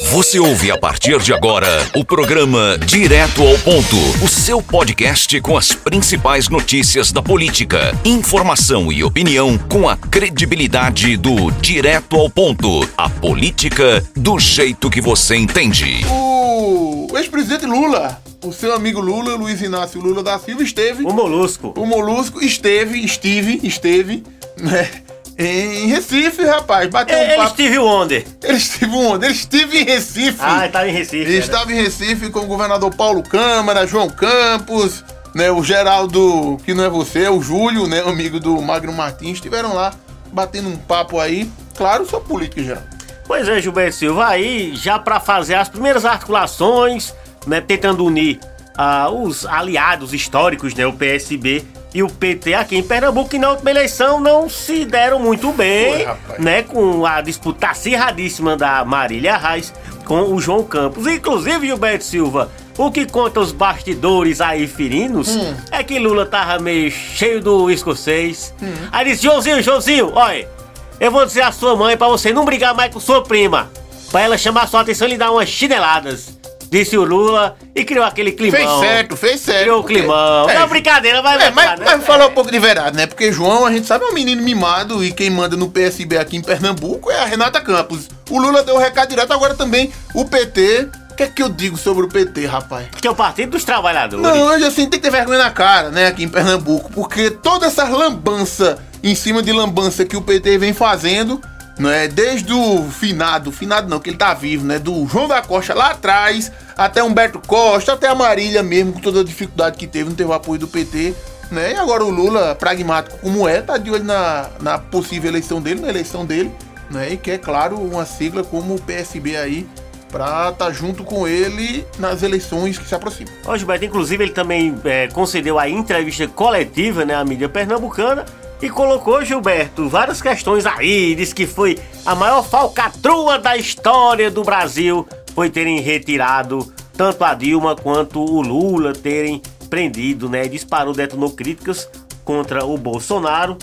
Você ouve a partir de agora o programa Direto ao Ponto, o seu podcast com as principais notícias da política, informação e opinião com a credibilidade do Direto ao Ponto, a política do jeito que você entende. O ex-presidente Lula, o seu amigo Lula, Luiz Inácio Lula da Silva, esteve. O Molusco. O Molusco esteve, esteve, esteve, né? Em Recife, rapaz. Bateu um Ele papo. esteve onde? Ele esteve onde? Ele esteve em Recife. Ah, ele estava em Recife. Ele né? estava em Recife com o governador Paulo Câmara, João Campos, né, o Geraldo, que não é você, é o Júlio, né, amigo do Magno Martins, estiveram lá batendo um papo aí, claro, só política, Geraldo. Pois é, Gilberto Silva, aí já para fazer as primeiras articulações, né, tentando unir ah, os aliados históricos, né, o PSB e o PT aqui em Pernambuco, que na última eleição não se deram muito bem, Foi, né, com a disputa acirradíssima da Marília Reis com o João Campos. Inclusive, Gilberto Silva, o que conta os bastidores aí ferinos Hum. é que Lula tava meio cheio do escocês. Aí disse, Joãozinho, Joãozinho, olha, eu vou dizer à sua mãe pra você não brigar mais com sua prima. Pra ela chamar sua atenção e lhe dar umas chineladas. Disse o Lula e criou aquele climão. Fez certo, fez certo. Criou o climão. É, Não, brincadeira, vai É, mas, né? mas falar um pouco de verdade, né? Porque João, a gente sabe, é um menino mimado e quem manda no PSB aqui em Pernambuco é a Renata Campos. O Lula deu o recado direto, agora também o PT. O que é que eu digo sobre o PT, rapaz? Que é o Partido dos Trabalhadores. Não, hoje assim tem que ter vergonha na cara, né, aqui em Pernambuco, porque toda essa lambança em cima de lambança que o PT vem fazendo, né, desde o finado, finado não, que ele tá vivo, né, do João da Costa lá atrás, até Humberto Costa, até a Marília mesmo, com toda a dificuldade que teve, não teve o apoio do PT, né, e agora o Lula, pragmático como é, tá de olho na, na possível eleição dele, na eleição dele, né, e quer, claro, uma sigla como o PSB aí, pra estar junto com ele nas eleições que se aproximam. Ó, Gilberto, inclusive ele também é, concedeu a entrevista coletiva, né, à mídia pernambucana e colocou, Gilberto, várias questões aí. Disse que foi a maior falcatrua da história do Brasil foi terem retirado tanto a Dilma quanto o Lula terem prendido, né? Disparou, detonou críticas contra o Bolsonaro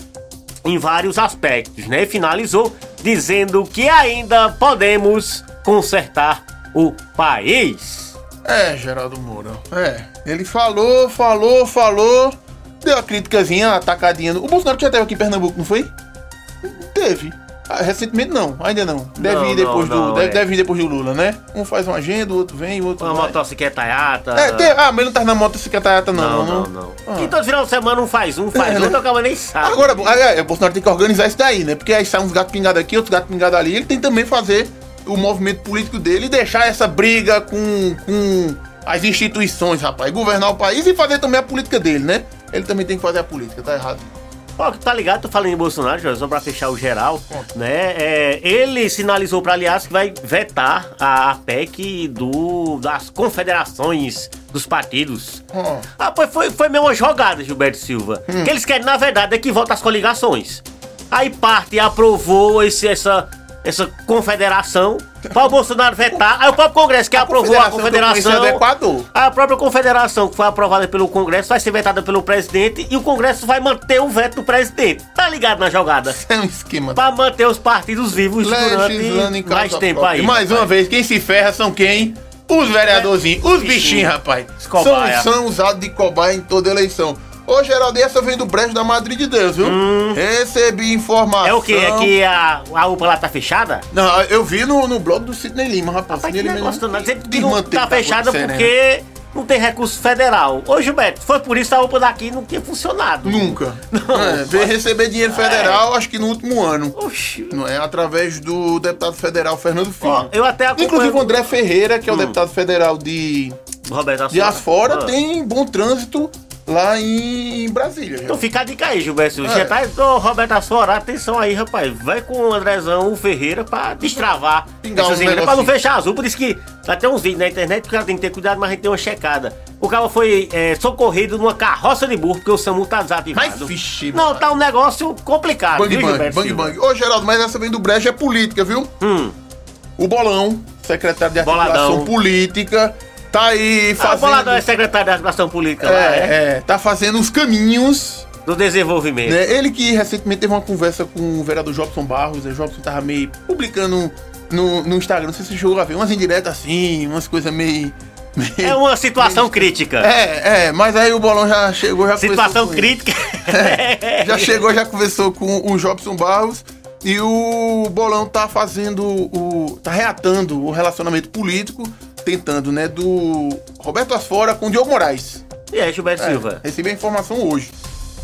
em vários aspectos, né? E finalizou dizendo que ainda podemos consertar o país. É, Geraldo Moura. É. Ele falou, falou, falou. Deu a criticazinha, atacadinha. O Bolsonaro já teve aqui em Pernambuco, não foi? Teve. Ah, recentemente não, ainda não. Deve Não, ir depois não, não, do. Deve, é. deve depois do Lula, né? Um faz uma agenda, o outro vem, o outro. Uma vai. motocicletaiata. É, tem, ah, mas não tá na motocicleta não. Não, não, não. Ah. Todo final de semana um faz um, faz É, outro, né? acaba nem sabe. Agora, o Bolsonaro tem que organizar isso daí, né? Porque aí sai uns gatos pingados aqui, outros gatos pingados ali. Ele tem também fazer o movimento político dele e deixar essa briga com, com as instituições, rapaz. Governar o país e fazer também a política dele, né? Ele também tem que fazer a política, tá errado. Ó, tá ligado? Tô falando em Bolsonaro, Jorge, só pra fechar o geral, né? É, ele sinalizou pra aliás que vai vetar a, a PEC do, das confederações dos partidos. Ó. Ah, pois foi, foi meio uma jogada, Gilberto Silva. Hum. Que eles querem, na verdade, é que volte as coligações. Aí parte aprovou esse, essa, essa confederação para o Bolsonaro vetar. Aí o próprio Congresso que aprovou a confederação do Equador. A própria confederação que foi aprovada pelo Congresso vai ser vetada pelo presidente e o Congresso vai manter o veto do presidente. Tá ligado na jogada? É um esquema. Pra manter os partidos vivos durante mais tempo própria. aí. E mais uma rapaz. vez, quem se ferra são quem? Os vereadorzinhos, os bichinhos. rapaz. São, são usados de cobaia em toda eleição. Ô, Geraldo, essa vem do brejo da Madrid de Deus, viu? Recebi informação. Hum. É o quê? É que a, a UPA lá tá fechada? Não, eu vi no, no blog do Sidney Lima, rapaz. Rapaz, que Sidney negócio Lima danado. Dizendo que não tá fechada acontecendo, né? porque não tem recurso federal. Ô, Gilberto, foi por isso que a UPA daqui não tinha funcionado. Nunca. Não, é, veio receber dinheiro federal, acho que no último ano. Oxi. Não é? Através do deputado federal Fernando Filho. Ó, eu até acompanho... Inclusive o André Ferreira, que é o Hum. deputado federal de, Roberto de Asfora, Ah. tem bom trânsito lá em Brasília. Então fica a dica aí, Gilberto. É. Já tá, ô, Roberto Asfora, atenção aí, rapaz. Vai com o Andrezão, o Ferreira, pra destravar Pingar essas um pra não fechar as UPA. Diz que ter uns vídeos na internet que o cara tem que ter cuidado, mas a gente tem uma checada. O cara foi é, socorrido numa carroça de burro, porque o SAMU tá desativado. Mas, vixe, Não, tá um negócio complicado, Bang viu, bang, Gilberto bang Silva? bang. Ô, Geraldo, mas essa vem do brejo é política, viu? Hum, O Bolão, secretário de Boladão. articulação política, tá aí ah, o fazendo... Boladão é secretário da Administração Política lá, é? é, é, tá fazendo os caminhos Do desenvolvimento. Né? Ele que recentemente teve uma conversa com o vereador Jobson Barros, o Jobson tava meio publicando no, no Instagram, não sei se chegou a ver, umas indiretas assim, umas coisas meio. meio- É uma situação crítica. É, é, mas aí o bolão já chegou, já Situação crítica. É, já chegou, já conversou com o Jobson Barros e o Bolão tá fazendo o. tá reatando o relacionamento político, tentando, né, do Roberto Asfora com o Diogo Moraes. E aí, Gilberto É, Silva? recebi a informação hoje.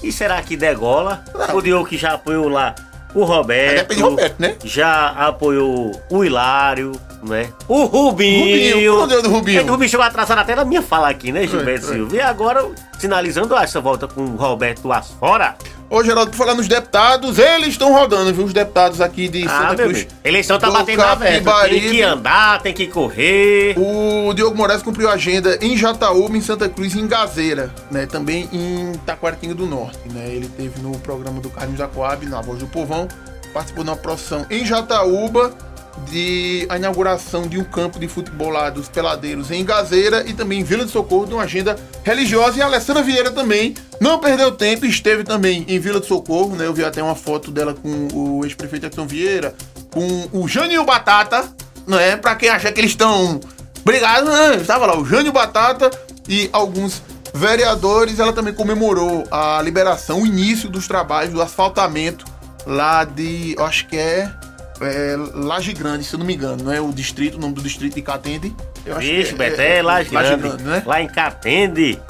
E será que degola? Não. O Diogo que já apoiou lá o Roberto. Depende do Roberto, né? Já apoiou o Hilário, né? O Rubinho. Rubinho, deu do Rubinho? É, O Rubinho chegou atrasado até na minha fala aqui, né, Gilberto foi. Silva? E agora, sinalizando essa volta com o Roberto Asfora. Ô, Geraldo, por falar nos deputados, eles estão rodando, viu? Os deputados aqui de Ah, Santa Cruz. Eleição tá do batendo na verba. Tem que andar, tem que correr. O Diogo Moraes cumpriu a agenda em Jataúba, em Santa Cruz e em Gazeira, né? Também em Taquaritinga do Norte, né? Ele teve no programa do Carlos da Coab, na Voz do Povão, participou de uma procissão em Jataúba de a inauguração de um campo de futebol lá dos Peladeiros em Gazeira e também em Vila de Socorro, de uma agenda religiosa. E a Alessandra Vieira também não perdeu tempo, esteve também em Vila de Socorro, né? Eu vi até uma foto dela com o ex-prefeito Edson Vieira, com o Jânio Batata, não é? Pra quem acha que eles estão brigados, né? Estava lá o Jânio Batata e alguns vereadores. Ela também comemorou a liberação, o início dos trabalhos do asfaltamento lá de, acho que é, é Laje Grande, se eu não me engano, não é o distrito, o nome do distrito de Catende. Eu Vixe, que Beté, lá grande. né? Lá em Catende.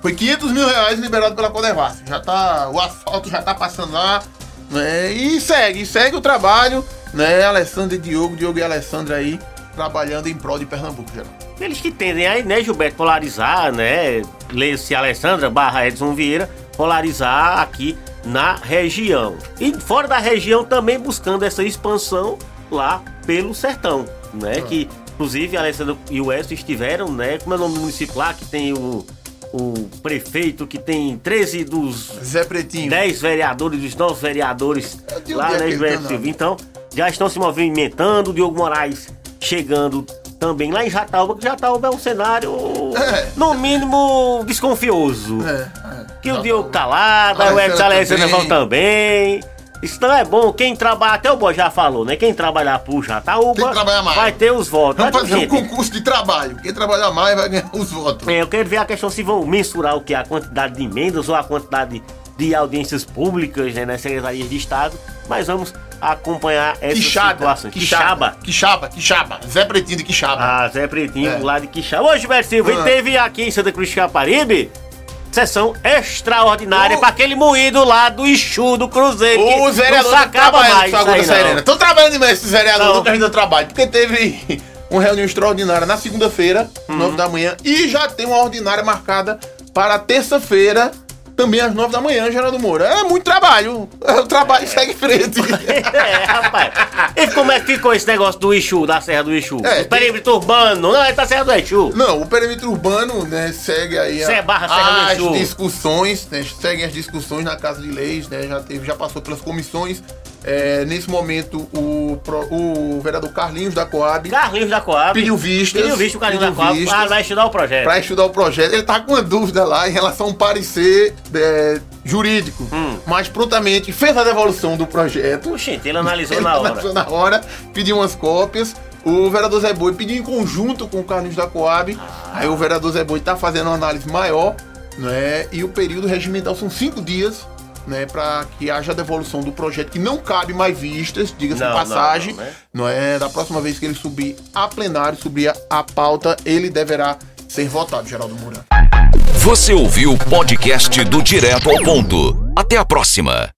Foi 500 mil reais liberado pela Codevasf. Já tá, o asfalto já tá passando lá, né? E segue, segue o trabalho, né? Alessandra e Diogo, Diogo e Alessandra aí, trabalhando em prol de Pernambuco, geral. Eles que tendem aí, né, Gilberto, polarizar, né? Leia-se Alessandra barra Edson Vieira, polarizar aqui na região. E fora da região também buscando essa expansão lá pelo sertão, né? Que inclusive a Alessandra e o Edson estiveram, né? Como é o nome do município lá, que tem o, o prefeito, que tem 13 dos Zé Pretinho. 10 vereadores, dos 9 vereadores lá, né, Silva. Então, já estão se movimentando. Diogo Moraes chegando também lá em Jataúba, que Jataúba é um cenário, É. no mínimo, desconfioso. É. Que o Diogo tá lá, daí o Alessandra Edson Alessandra também. Isso não é bom. Quem trabalha, até o Boy já falou, né? Quem trabalhar por Jataúba vai ter os votos. Vamos fazer um concurso de trabalho. Quem trabalhar mais vai ganhar os votos. é, eu quero ver a questão se vão mensurar o que? A quantidade de emendas ou a quantidade de audiências públicas né, nas secretarias de Estado. Mas vamos acompanhar essa Quixada. situação. Quixaba. Quixaba, Quixaba. Zé Pretinho de Quixaba. Ah, Zé Pretinho, É. lá de Quixaba. Ô, Gilberto Silva, Ah. e teve aqui em Santa Cruz de Caparibe sessão extraordinária pra aquele moído lá do Exu do Cruzeiro. que Os vereadores trabalhando mais Serena. não. Estão trabalhando demais esses vereadores, Não. não terminando o trabalho. Porque teve uma reunião extraordinária na segunda-feira, Uhum. nove da manhã, e já tem uma ordinária marcada para terça-feira, também às nove da manhã, Geraldo Moura. É muito trabalho. O trabalho segue em frente. É, rapaz. E como é que ficou esse negócio do Exu, da Serra do Exu? É, o perímetro urbano. Não, é da Serra do Exu. Não, o perímetro urbano, né, segue aí a- Sé barra Serra do as Exu. discussões, né, seguem as discussões na Casa de Leis, né, já teve, já passou pelas comissões. É, nesse momento, o, o vereador Carlinhos da Coab Carlinhos da Coab. pediu vistas. Pediu visto o Carlinhos da Coab. vistas vai estudar o projeto. Pra estudar o projeto. Ele tá com uma dúvida lá em relação a um parecer é, jurídico. Hum. Mas prontamente fez a devolução do projeto. Oxente, ele analisou Ele na hora. analisou na hora, pediu umas cópias. O vereador Zé Boi pediu em conjunto com o Carlinhos da Coab. Ah. Aí o vereador Zé Boi tá fazendo uma análise maior, né? E o período regimental são cinco dias, né? Para que haja a devolução do projeto, que não cabe mais vistas, diga-se de Não, passagem. não, não, né? Não é? Da próxima vez que ele subir a plenário, subir a, a pauta, ele deverá ser votado, Geraldo Moura. Você ouviu o podcast do Direto ao Ponto. Até a próxima.